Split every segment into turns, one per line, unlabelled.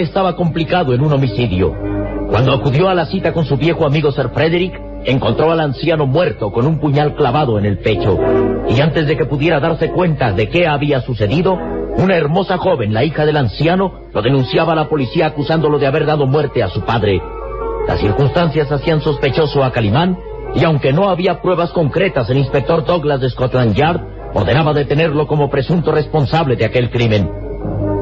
Estaba complicado en un homicidio. Cuando acudió a la cita con su viejo amigo Sir Frederick, encontró al anciano muerto con un puñal clavado en el pecho. Y antes de que pudiera darse cuenta de qué había sucedido, una hermosa joven, la hija del anciano, lo denunciaba a la policía acusándolo de haber dado muerte a su padre. Las circunstancias hacían sospechoso a Calimán, y aunque no había pruebas concretas, el inspector Douglas de Scotland Yard ordenaba detenerlo como presunto responsable de aquel crimen.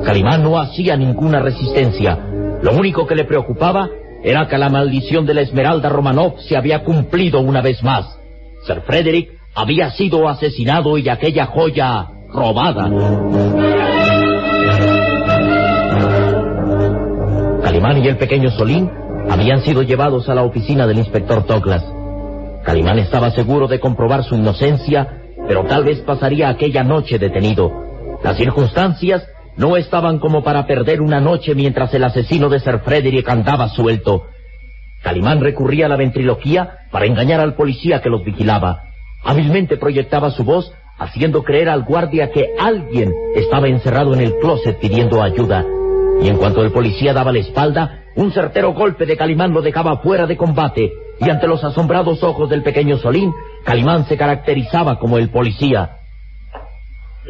Calimán no hacía ninguna resistencia. Lo único que le preocupaba era que la maldición de la Esmeralda Romanov se había cumplido una vez más. Sir Frederick había sido asesinado y aquella joya robada. Calimán y el pequeño Solín habían sido llevados a la oficina del inspector Douglas. Calimán estaba seguro de comprobar su inocencia, pero tal vez pasaría aquella noche detenido. Las circunstancias no estaban como para perder una noche mientras el asesino de Sir Frederick andaba suelto. Calimán recurría a la ventriloquía para engañar al policía que los vigilaba. Hábilmente proyectaba su voz, haciendo creer al guardia que alguien estaba encerrado en el closet pidiendo ayuda. Y en cuanto el policía daba la espalda, un certero golpe de Calimán lo dejaba fuera de combate. Y ante los asombrados ojos del pequeño Solín, Calimán se caracterizaba como el policía.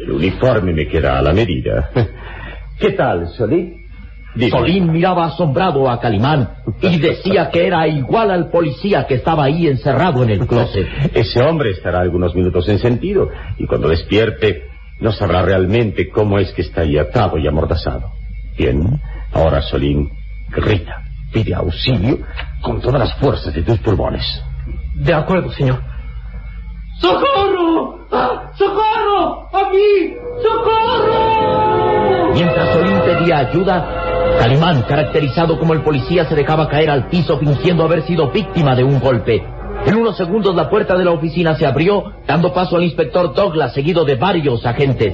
El uniforme me queda a la medida. ¿Qué tal, Solín? Dime.
Solín miraba asombrado a Calimán y decía que era igual al policía que estaba ahí encerrado en el closet.
Ese hombre estará algunos minutos en sentido y cuando despierte no sabrá realmente cómo es que está ahí atado y amordazado. Bien, ahora Solín grita, pide auxilio con todas las fuerzas de tus pulmones.
De acuerdo, señor.
¡Socorro! ¡Socorro! ¡Aquí! ¡Socorro! Mientras Solín pedía ayuda, Calimán, caracterizado como el policía, se dejaba caer al piso fingiendo haber sido víctima de un golpe. En unos segundos la puerta de la oficina se abrió, dando paso al inspector Douglas, seguido de varios agentes.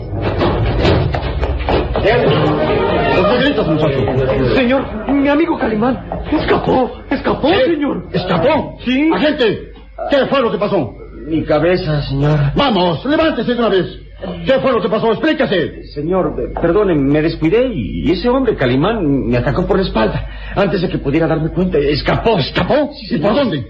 Señor, mi amigo Calimán escapó, escapó, señor.
¿Escapó?
Sí.
Agente, ¿qué fue lo que pasó?
Mi cabeza, señor.
Vamos, levántese de una vez. ¿Qué fue lo que pasó? Explíquese.
Señor, eh, perdone, me descuidé y ese hombre Calimán me atacó por la espalda. Antes de que pudiera darme cuenta, escapó.
¿Escapó?
Sí,
¿Y por dónde?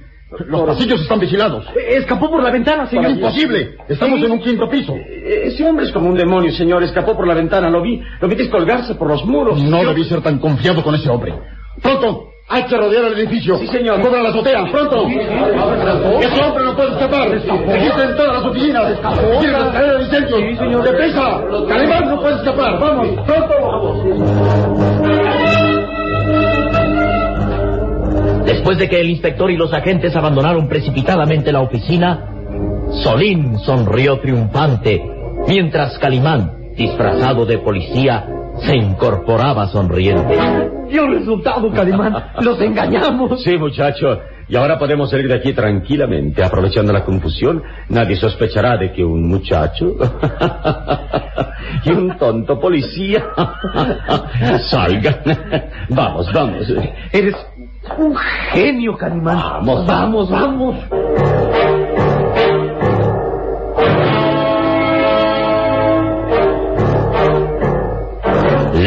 Los pasillos están vigilados.
Eh, Escapó por la ventana, señor.
Imposible. Estamos
Sí.
en un quinto piso.
Eh, Ese hombre es como un demonio, señor. Escapó por la ventana. Lo vi. Lo vi descolgarse por los muros.
No
Yo-
debí ser tan confiado con ese hombre. Pronto, hay que rodear el edificio.
Sí, señor.
Cobra la azotea, pronto. Ese hombre no puede escapar. Registren todas las oficinas. Tiene que traer el incendio.
Sí, señor.
¡Deprisa! Calimán no puede escapar. Vamos, pronto.
Después de que el inspector y los agentes abandonaron precipitadamente la oficina, Solín sonrió triunfante, mientras Calimán, disfrazado de policía, se incorporaba sonriente.
Dio resultado, Calimán. Los engañamos.
Sí, muchacho, Y ahora podemos salir de aquí tranquilamente, aprovechando la confusión. Nadie sospechará de que un muchacho y un tonto policía salgan. Vamos, vamos.
Eres un genio, Calimán.
Vamos,
vamos, vamos.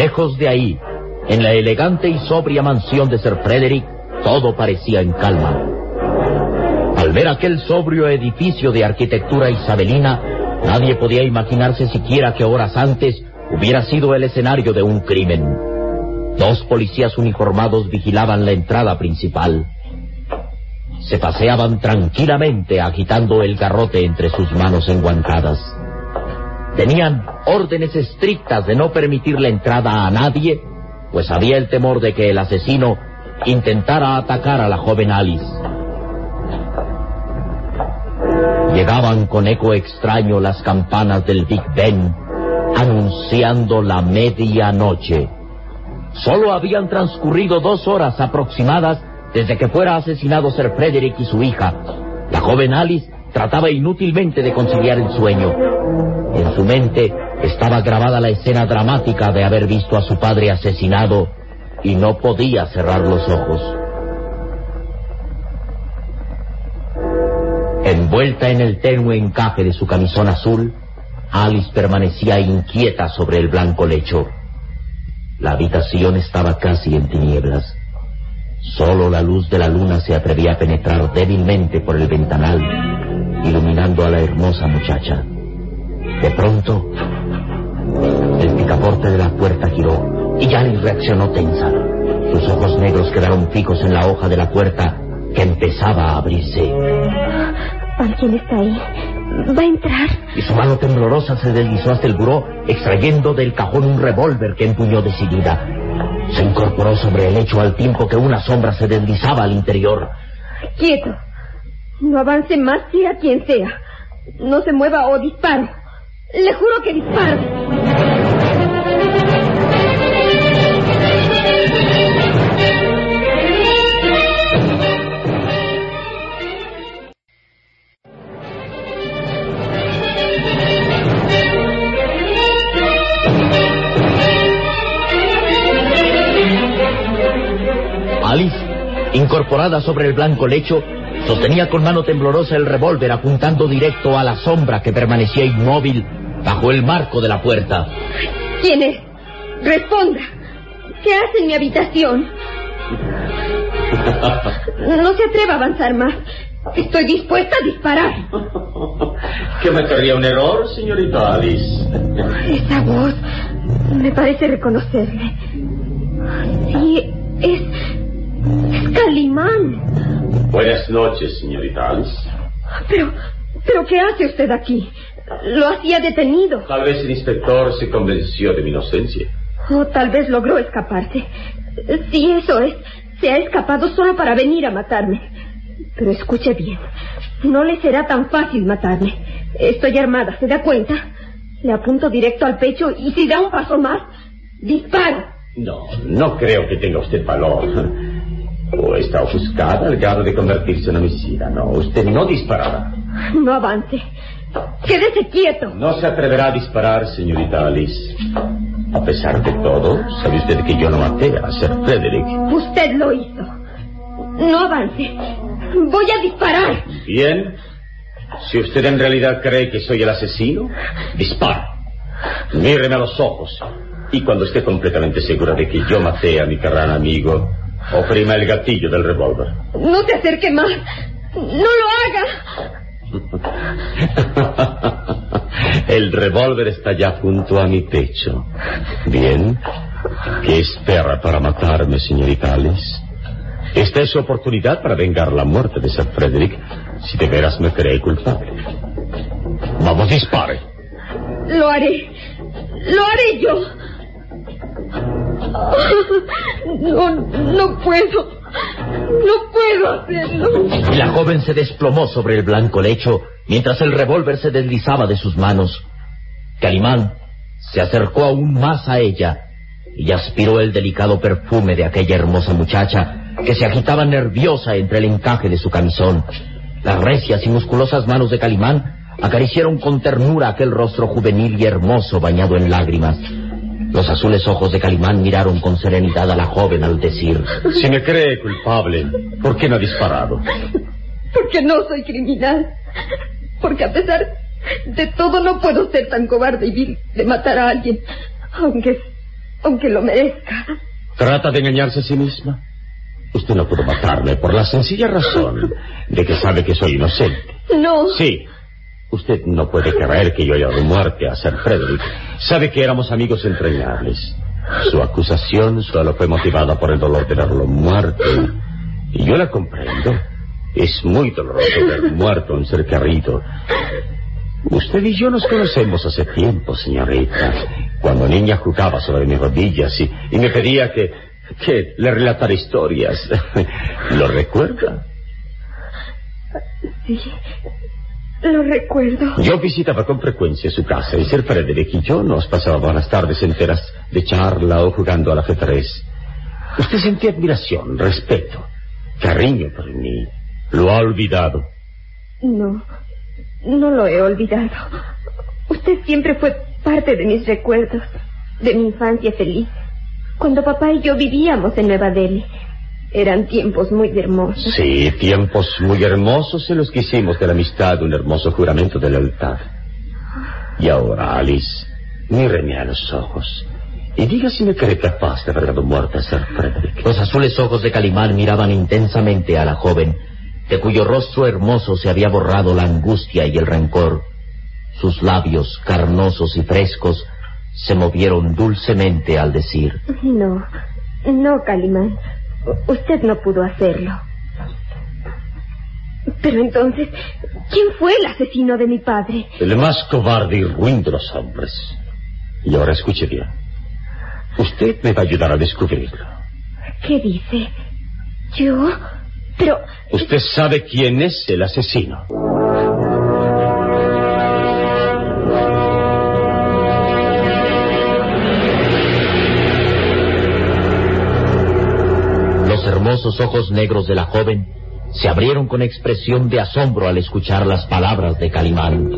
Lejos de ahí, en la elegante y sobria mansión de Sir Frederick, todo parecía en calma. Al ver aquel sobrio edificio de arquitectura isabelina, nadie podía imaginarse siquiera que horas antes hubiera sido el escenario de un crimen. Dos policías uniformados vigilaban la entrada principal. Se paseaban tranquilamente agitando el garrote entre sus manos enguantadas. Tenían órdenes estrictas de no permitir la entrada a nadie, pues había el temor de que el asesino intentara atacar a la joven Alice. Llegaban con eco extraño las campanas del Big Ben, anunciando la medianoche. Solo habían transcurrido dos horas aproximadas desde que fuera asesinado Sir Frederick y su hija. La joven Alice trataba inútilmente de conciliar el sueño. En su mente estaba grabada la escena dramática de haber visto a su padre asesinado y no podía cerrar los ojos. Envuelta en el tenue encaje de su camisón azul, Alice permanecía inquieta sobre el blanco lecho. La habitación estaba casi en tinieblas. Solo la luz de la luna se atrevía a penetrar débilmente por el ventanal, iluminando a la hermosa muchacha. De pronto, el picaporte de la puerta giró y Alice reaccionó tensa. Sus ojos negros quedaron fijos en la hoja de la puerta que empezaba a abrirse.
¿Alguien está ahí? ¿Va a entrar?
Y su mano temblorosa se deslizó hasta el buró, extrayendo del cajón un revólver que empuñó decidida. Se incorporó sobre el lecho al tiempo que una sombra se deslizaba al interior.
Quieto. No avance más, sea quien sea. No se mueva o disparo. Le juro que disparo.
Alice, incorporada sobre el blanco lecho, sostenía con mano temblorosa el revólver apuntando directo a la sombra que permanecía inmóvil bajo el marco de la puerta.
¿Quién es? Responda. ¿Qué hace en mi habitación? No se atreva a avanzar más. Estoy dispuesta a disparar.
¿Qué me querría un error, señorita Alice?
Esa voz me parece reconocerme. Sí, es. es Calimán.
Buenas noches, señorita Alice.
Pero. ¿Pero qué hace usted aquí? Lo hacía detenido.
Tal vez el inspector se convenció de mi inocencia.
O tal vez logró escaparse. Si eso es, se ha escapado solo para venir a matarme. Pero escuche bien, no le será tan fácil matarme. Estoy armada, ¿se da cuenta? Le apunto directo al pecho y si da un paso más, disparo.
No, no creo que tenga usted valor. O está ofuscada al grado de convertirse en homicida. No, usted no disparará.
No avance. Quédese quieto.
No se atreverá a disparar, señorita Alice. A pesar de todo, sabe usted que yo no maté a Sir Frederick.
Usted lo hizo. No avance. Voy a disparar.
Bien. Si usted en realidad cree que soy el asesino, dispare. Míreme a los ojos. Y cuando esté completamente segura de que yo maté a mi gran amigo, oprima el gatillo del revólver.
No se acerque más. No lo haga.
El revólver está ya junto a mi pecho. Bien. ¿Qué espera para matarme, señorita Alice? Esta es su oportunidad para vengar la muerte de Sir Frederick, si de veras me cree culpable. Vamos, dispare.
Lo haré. Lo haré yo. No, no puedo. No puedo hacerlo.
Y la joven se desplomó sobre el blanco lecho mientras el revólver se deslizaba de sus manos. Calimán se acercó aún más a ella y aspiró el delicado perfume de aquella hermosa muchacha que se agitaba nerviosa entre el encaje de su camisón. Las recias y musculosas manos de Calimán acariciaron con ternura aquel rostro juvenil y hermoso bañado en lágrimas. Los azules ojos de Calimán miraron con serenidad a la joven al decir...
Si me cree culpable, ¿por qué no ha disparado?
Porque no soy criminal. Porque a pesar de todo no puedo ser tan cobarde y vil de matar a alguien, aunque, aunque lo merezca.
¿Trata de engañarse a sí misma? Usted no pudo matarme por la sencilla razón de que sabe que soy inocente.
No.
Sí. Usted no puede creer que yo haya dado muerte a Sir Frederick. Sabe que éramos amigos entrañables. Su acusación solo fue motivada por el dolor de verlo muerto. Y yo la comprendo. Es muy doloroso ver muerto a un ser querido. Usted y yo nos conocemos hace tiempo, señorita. Cuando niña jugaba sobre mis rodillas y, y me pedía que, que le relatara historias. ¿Lo recuerda?
Sí, lo recuerdo.
Yo visitaba con frecuencia su casa y Sir Frederick y yo nos pasábamos las tardes enteras de charla o jugando al ajedrez. Usted sentía admiración, respeto, cariño por mí. ¿Lo ha olvidado?
No, no lo he olvidado. Usted siempre fue parte de mis recuerdos, de mi infancia feliz, cuando papá y yo vivíamos en Nueva Delhi. Eran tiempos muy hermosos.
Sí, tiempos muy hermosos en los que hicimos de la amistad un hermoso juramento de lealtad. Y ahora, Alice, míreme a los ojos y diga si me cree capaz de haber dado muerte a Sir Frederick.
Los azules ojos de Calimán miraban intensamente a la joven, de cuyo rostro hermoso se había borrado la angustia y el rencor. Sus labios, carnosos y frescos, se movieron dulcemente al decir...
No, no, Calimán. Usted no pudo hacerlo. Pero entonces, ¿quién fue el asesino de mi padre?
El más cobarde y ruin de los hombres. Y ahora escuche bien. Usted me va a ayudar a descubrirlo.
¿Qué dice? ¿Yo? Pero...
Usted sabe quién es el asesino.
Hermosos ojos negros de la joven se abrieron con expresión de asombro al escuchar las palabras de Calimán.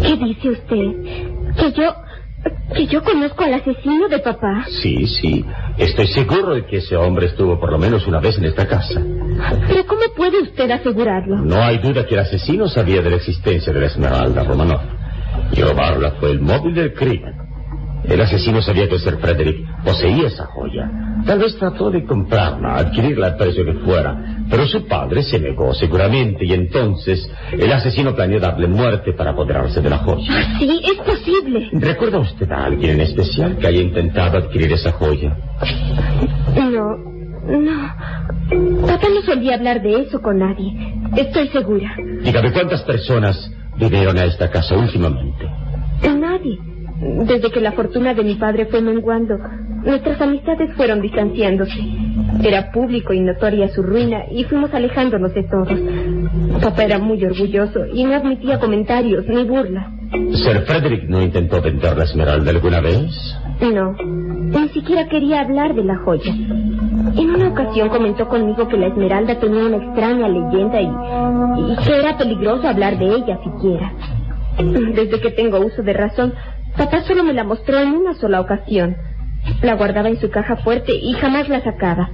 ¿Qué dice usted? ¿Que yo... que yo conozco al asesino de papá?
Sí, sí. Estoy seguro de que ese hombre estuvo por lo menos una vez en esta casa.
¿Pero cómo puede usted asegurarlo?
No hay duda que el asesino sabía de la existencia de la Esmeralda Romanov. Y robarla fue el móvil del crimen. El asesino sabía que Sir Frederick poseía esa joya. Tal vez trató de comprarla, adquirirla al precio que fuera, pero su padre se negó seguramente y entonces el asesino planeó darle muerte para apoderarse de la joya.
Sí, es posible.
¿Recuerda usted a alguien en especial que haya intentado adquirir esa joya?
No, no. Papá no solía hablar de eso con nadie. Estoy segura.
Dígame cuántas personas vinieron a esta casa últimamente.
Desde que la fortuna de mi padre fue menguando, nuestras amistades fueron distanciándose. Era público y notoria su ruina y fuimos alejándonos de todos. Papá era muy orgulloso y no admitía comentarios ni burlas.
¿Sir Frederick no intentó vender la esmeralda alguna vez?
No, ni siquiera quería hablar de la joya. En una ocasión comentó conmigo que la esmeralda tenía una extraña leyenda y, y que era peligroso hablar de ella siquiera. Desde que tengo uso de razón, papá solo me la mostró en una sola ocasión. La guardaba en su caja fuerte y jamás la sacaba.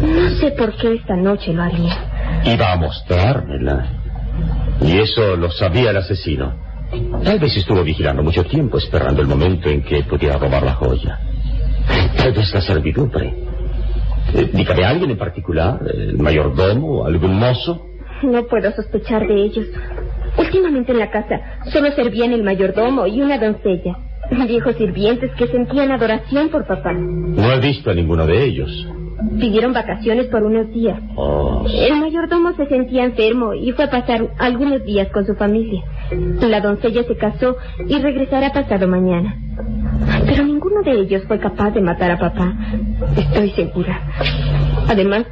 No sé por qué esta noche lo haría.
Iba a mostrármela. Y eso lo sabía el asesino. Tal vez estuvo vigilando mucho tiempo esperando el momento en que pudiera robar la joya. Tal vez la servidumbre. Eh, dígame alguien en particular, el mayordomo, algún mozo.
No puedo sospechar de ellos. Últimamente en la casa solo servían el mayordomo y una doncella. Viejos sirvientes que sentían adoración por papá.
No he visto a ninguno de ellos.
Pidieron vacaciones por unos días.
Oh,
El mayordomo se sentía enfermo y fue a pasar algunos días con su familia. La doncella se casó y regresará pasado mañana. Pero ninguno de ellos fue capaz de matar a papá. Estoy segura. Además,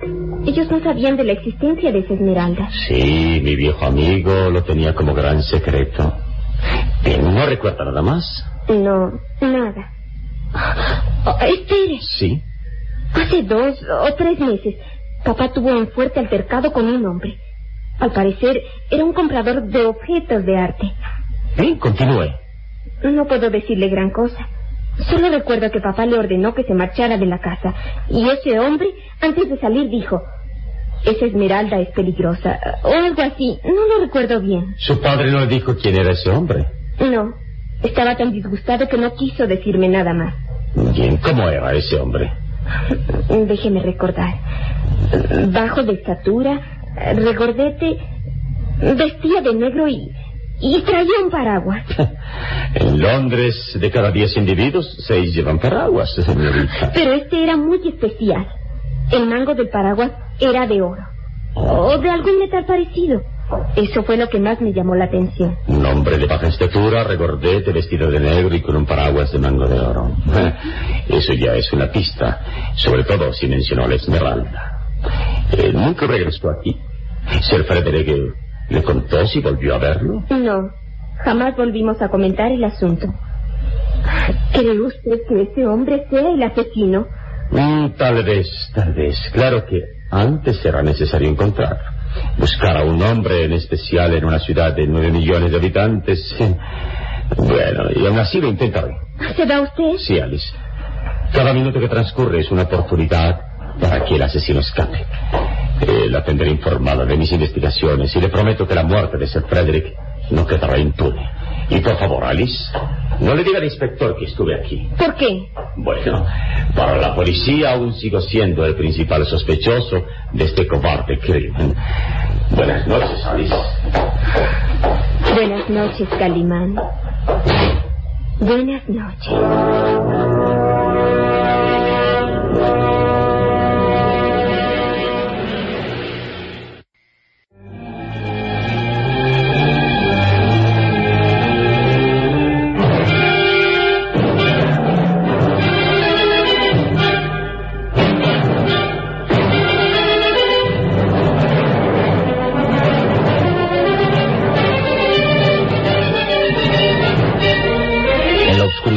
ellos no sabían de la existencia de esa esmeralda.
sí, mi viejo amigo lo tenía como gran secreto. Pero no recuerda nada más.
No, nada. Oh, espere.
Sí.
Hace dos o tres meses, papá tuvo un fuerte altercado con un hombre. Al parecer, era un comprador de objetos de arte.
Bien, continúe.
No puedo decirle gran cosa. Solo recuerdo que papá le ordenó que se marchara de la casa. Y ese hombre, antes de salir, dijo, esa esmeralda es peligrosa. O algo así. No lo recuerdo bien.
¿Su padre no le dijo quién era ese hombre?
No. Estaba tan disgustado que no quiso decirme nada más.
Bien, ¿cómo era ese hombre?
Déjeme recordar. Bajo de estatura, regordete, vestía de negro y, y traía un paraguas.
En Londres, de cada diez individuos, seis llevan paraguas, señorita.
Pero este era muy especial. El mango del paraguas era de oro. O de algún metal parecido. Eso fue lo que más me llamó la atención.
Un hombre de baja estatura, regordete, vestido de negro y con un paraguas de mango de oro. Eso ya es una pista, sobre todo si mencionó la esmeralda. Eh, nunca regresó aquí. Sir Frederick le contó si volvió a verlo.
No, jamás volvimos a comentar el asunto. ¿Cree usted que ese hombre sea el asesino?
Mm, tal vez, tal vez. Claro que antes será necesario encontrar. Buscar a un hombre en especial en una ciudad de nueve millones de habitantes. Bueno, y aún así lo intentaré.
¿Se va usted?
Sí, Alice. Cada minuto que transcurre es una oportunidad para que el asesino escape. Eh, la tendré informada de mis investigaciones y le prometo que la muerte de Sir Frederick no quedará impune. Y por favor, Alice, no le diga al inspector que estuve aquí.
¿Por qué?
Bueno, para la policía aún sigo siendo el principal sospechoso de este cobarde crimen. Buenas noches, Alice.
Buenas noches, Calimán. Buenas noches.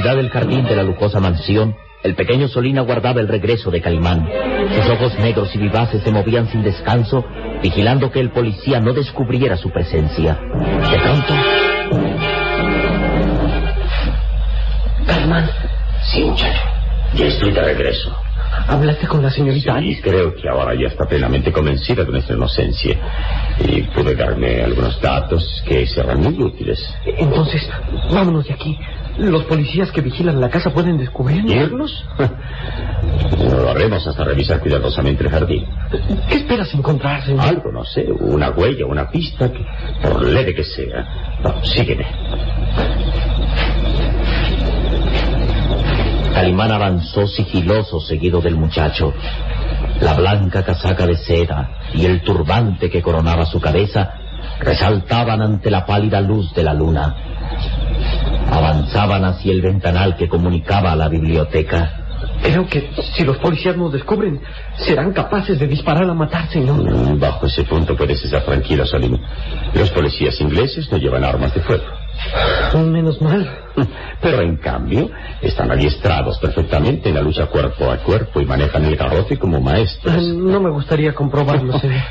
Oscuridad del jardín de la lujosa mansión, el pequeño Solín aguardaba el regreso de Calimán. Sus ojos negros y vivaces se movían sin descanso, vigilando que el policía no descubriera su presencia. De pronto,
Calimán,
Sí, muchacho. Ya estoy de regreso.
¿hablaste con la señorita
Sí, creo que ahora ya está plenamente convencida de nuestra inocencia. Y pude darme algunos datos que serán muy útiles.
Entonces, vámonos de aquí. Los policías que vigilan la casa pueden descubrirnos.
¿Irnos? No lo haremos hasta revisar cuidadosamente el jardín.
¿Qué esperas encontrar, señor?
Algo, no sé, una huella, una pista, que, por leve que sea. Sígueme.
Calimán avanzó sigiloso seguido del muchacho. La blanca casaca de seda y el turbante que coronaba su cabeza resaltaban ante la pálida luz de la luna. Avanzaban hacia el ventanal que comunicaba a la biblioteca.
Creo que si los policías nos descubren, serán capaces de disparar a matar, señor.
Mm, Bajo ese punto puedes estar tranquilo, Salim. Los policías ingleses no llevan armas de fuego.
Menos mal.
Pero en cambio, están adiestrados perfectamente en la lucha cuerpo a cuerpo y manejan el garrote como maestros.
No me gustaría comprobarlo, señor.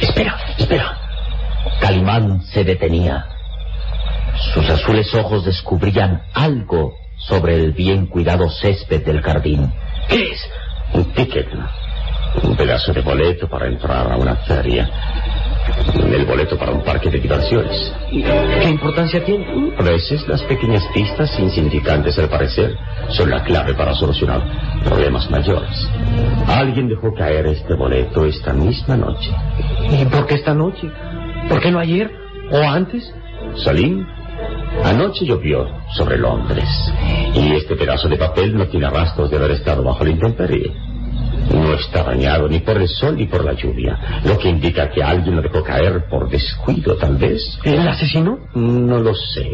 Espera, espera. Calimán se detenía. Sus azules ojos descubrían algo sobre el bien cuidado césped del jardín.
¿Qué es? Un ticket. Un pedazo de boleto para entrar a una feria. El boleto para un parque de diversiones.
¿Qué importancia tiene?
A veces las pequeñas pistas insignificantes al parecer son la clave para solucionar problemas mayores. Alguien dejó caer este boleto esta misma noche.
¿Y por qué esta noche? ¿Por qué no ayer? ¿O antes?
Salim, anoche llovió sobre Londres y este pedazo de papel no tiene rastros de haber estado bajo la intemperie. No está dañado ni por el sol ni por la lluvia, lo que indica que alguien lo dejó caer por descuido, tal vez.
¿El asesino?
No lo sé.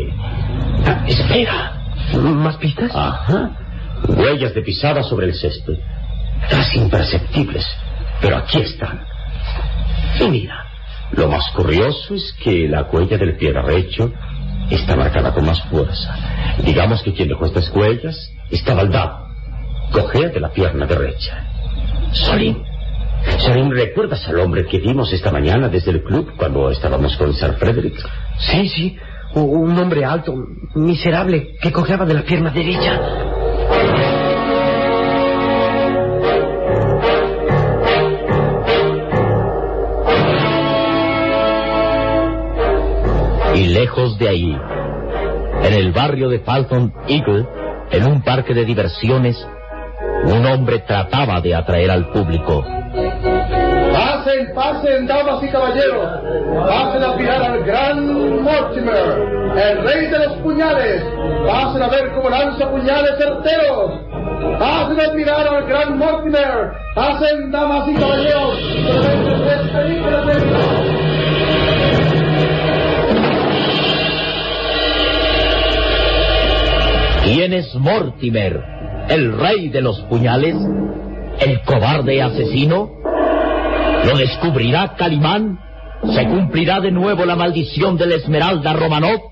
Ah, espera.
¿Más pistas?
Ajá. Huellas de pisada sobre el césped. Casi imperceptibles. Pero aquí están. Y mira, lo más curioso es que la huella del pie derecho está marcada con más fuerza. Digamos que quien dejó estas huellas estaba al lado. Cojea de la pierna derecha.
Solín.
Solín, ¿recuerdas al hombre que vimos esta mañana desde el club cuando estábamos con Sir Frederick?
Sí, sí. Un hombre alto, miserable, que cojeaba de la pierna derecha.
Y lejos de ahí, en el barrio de Falcon Eagle, en un parque de diversiones, un hombre trataba de atraer al público.
Pasen, pasen, damas y caballeros. Pasen a mirar al gran Mortimer, el rey de los puñales. Pasen a ver cómo lanza puñales certeros. Pasen a mirar al gran Mortimer. Pasen, damas y caballeros.
Mortimer, el rey de los puñales? ¿El cobarde asesino? ¿Lo descubrirá Calimán? ¿Se cumplirá de nuevo la maldición de la Esmeralda Romanov?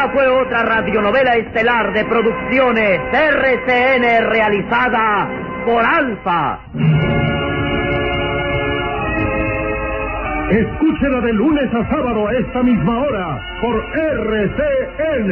Esta fue otra radionovela estelar de producciones RCN realizada por Alfa.
Escúchela de lunes a sábado a esta misma hora por RCN.